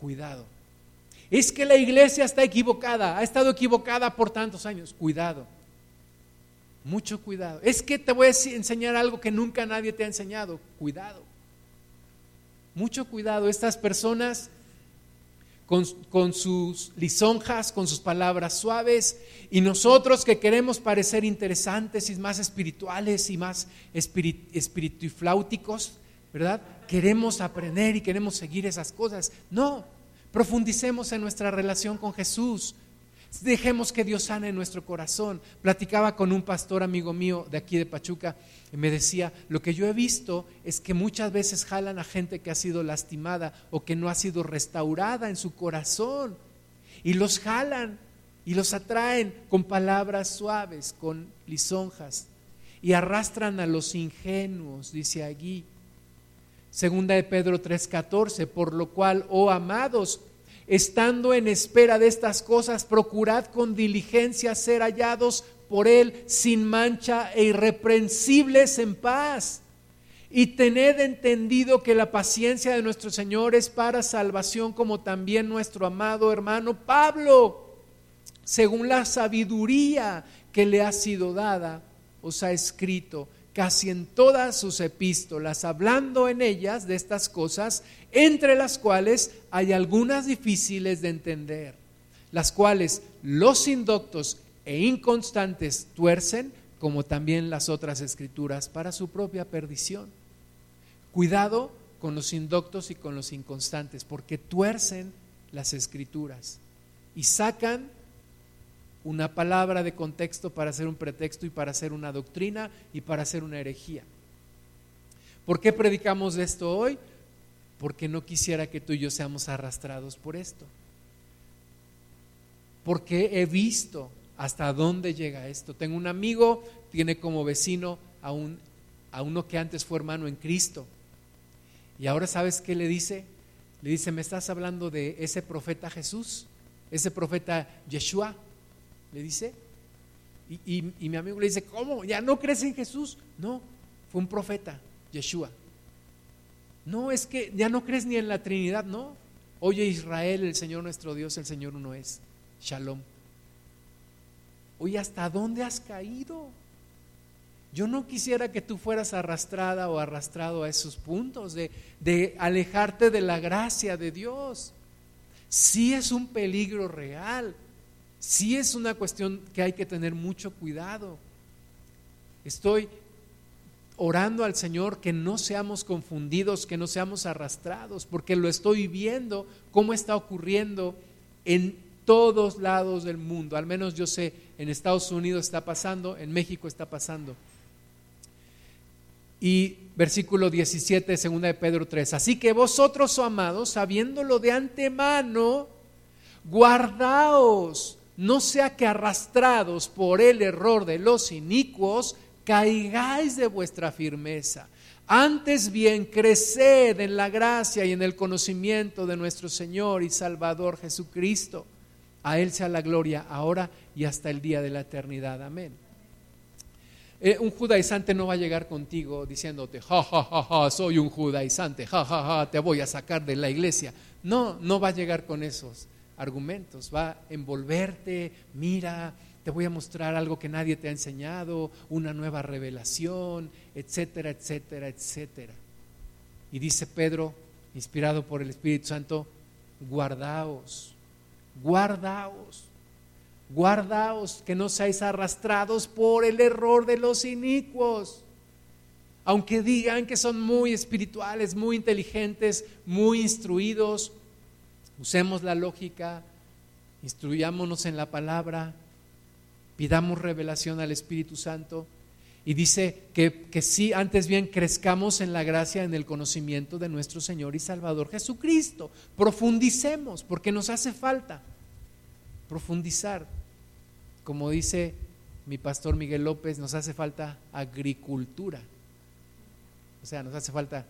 cuidado. Es que la iglesia está equivocada, ha estado equivocada por tantos años, cuidado. Mucho cuidado. Es que te voy a enseñar algo que nunca nadie te ha enseñado, cuidado. Mucho cuidado. Estas personas con, con, sus lisonjas, con sus palabras suaves, y nosotros que queremos parecer interesantes y más espirituales y más espiritifláuticos, ¿verdad? Queremos aprender y queremos seguir esas cosas. No, profundicemos en nuestra relación con Jesús. Dejemos que Dios sane nuestro corazón. Platicaba con un pastor amigo mío de aquí de Pachuca y me decía, lo que yo he visto es que muchas veces jalan a gente que ha sido lastimada o que no ha sido restaurada en su corazón y los jalan y los atraen con palabras suaves, con lisonjas y arrastran a los ingenuos, dice allí. Segunda de Pedro 3:14, por lo cual, oh amados, estando en espera de estas cosas, procurad con diligencia ser hallados por Él sin mancha e irreprensibles en paz. Y tened entendido que la paciencia de nuestro Señor es para salvación, como también nuestro amado hermano Pablo, según la sabiduría que le ha sido dada, os ha escrito casi en todas sus epístolas, hablando en ellas de estas cosas, entre las cuales hay algunas difíciles de entender, las cuales los indoctos e inconstantes tuercen, como también las otras escrituras, para su propia perdición. Cuidado con los indoctos y con los inconstantes, porque tuercen las escrituras y sacan una palabra de contexto para hacer un pretexto y para hacer una doctrina y para hacer una herejía. ¿Por qué predicamos esto hoy? Porque no quisiera que tú y yo seamos arrastrados por esto. Porque he visto hasta dónde llega esto. Tengo un amigo, tiene como vecino a, un, a uno que antes fue hermano en Cristo. Y ahora sabes qué le dice? Le dice, me estás hablando de ese profeta Jesús, ese profeta Yeshua le dice. Y, mi amigo le dice, ¿cómo? ¿Ya no crees en Jesús? No, fue un profeta, Yeshua. No, es que ya no crees ni en la Trinidad, no. Oye Israel, el Señor nuestro Dios, el Señor uno es. Shalom. Oye, ¿hasta dónde has caído? Yo no quisiera que tú fueras arrastrada o arrastrado a esos puntos de, de alejarte de la gracia de Dios. Sí es un peligro real, sí es una cuestión que hay que tener mucho cuidado. Estoy orando al Señor que no seamos confundidos, que no seamos arrastrados, porque lo estoy viendo cómo está ocurriendo en todos lados del mundo. Al menos yo sé, en Estados Unidos está pasando, en México está pasando. Y versículo 17, segunda de Pedro 3. Así que vosotros, oh amados, sabiéndolo de antemano, guardaos, no sea que arrastrados por el error de los inicuos, caigáis de vuestra firmeza. Antes bien, creced en la gracia y en el conocimiento de nuestro Señor y Salvador Jesucristo. A Él sea la gloria ahora y hasta el día de la eternidad. Amén. Eh, un judaizante no va a llegar contigo diciéndote, ja, ja, ja, ja, soy un judaizante, ja, ja, ja, te voy a sacar de la iglesia. No, no va a llegar con esos argumentos, va a envolverte, mira, te voy a mostrar algo que nadie te ha enseñado, una nueva revelación, etcétera, etcétera, etcétera. Y dice Pedro, inspirado por el Espíritu Santo, guardaos, guardaos guardaos que no seáis arrastrados por el error de los inicuos. Aunque digan que son muy espirituales, muy inteligentes, muy instruidos, usemos la lógica, instruyámonos en la palabra, pidamos revelación al Espíritu Santo. Y dice que, que sí, antes bien, crezcamos en la gracia, en el conocimiento de nuestro Señor y Salvador Jesucristo. Profundicemos, porque nos hace falta profundizar como dice mi pastor Miguel López, nos hace falta agricultura. O sea, nos hace falta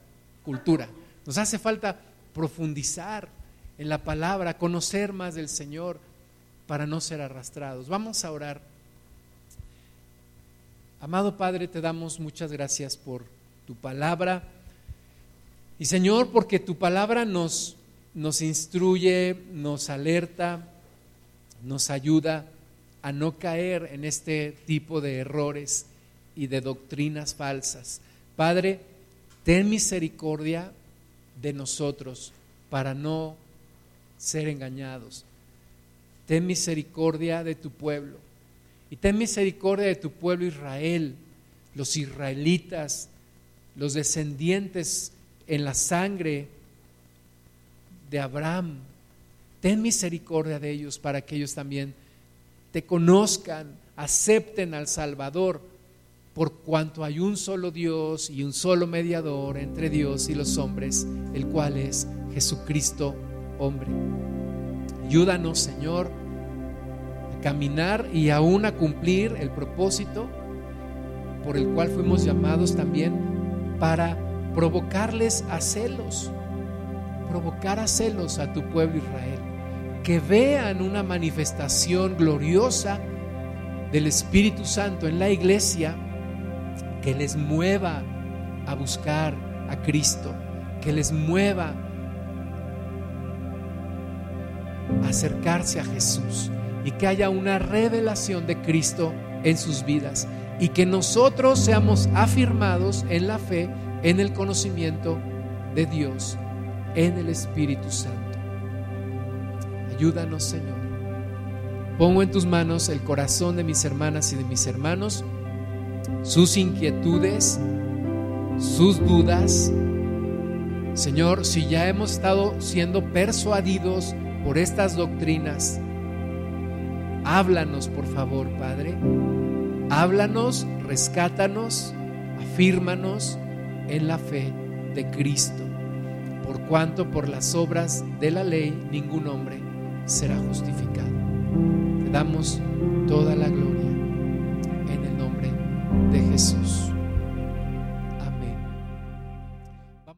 cultura. Nos hace falta profundizar en la palabra, conocer más del Señor para no ser arrastrados. Vamos a orar. Amado Padre, te damos muchas gracias por tu palabra. Y Señor, porque tu palabra nos, nos instruye, nos alerta, nos ayuda a no caer en este tipo de errores y de doctrinas falsas. Padre, ten misericordia de nosotros para no ser engañados. Ten misericordia de tu pueblo. Y ten misericordia de tu pueblo Israel, los israelitas, los descendientes en la sangre de Abraham. Ten misericordia de ellos para que ellos también te conozcan, acepten al Salvador, por cuanto hay un solo Dios y un solo mediador entre Dios y los hombres, el cual es Jesucristo hombre. Ayúdanos, Señor, a caminar y aún a cumplir el propósito por el cual fuimos llamados también para provocarles a celos, provocar a celos a tu pueblo Israel que vean una manifestación gloriosa del Espíritu Santo en la iglesia que les mueva a buscar a Cristo, que les mueva acercarse a Jesús y que haya una revelación de Cristo en sus vidas y que nosotros seamos afirmados en la fe, en el conocimiento de Dios, en el Espíritu Santo. Ayúdanos, Señor. Pongo en tus manos el corazón de mis hermanas y de mis hermanos, sus inquietudes, sus dudas. Señor, si ya hemos estado siendo persuadidos por estas doctrinas, háblanos, por favor, Padre. Háblanos, rescátanos, afírmanos en la fe de Cristo, por cuanto por las obras de la ley ningún hombre será justificado. Te damos toda la gloria en el nombre de Jesús.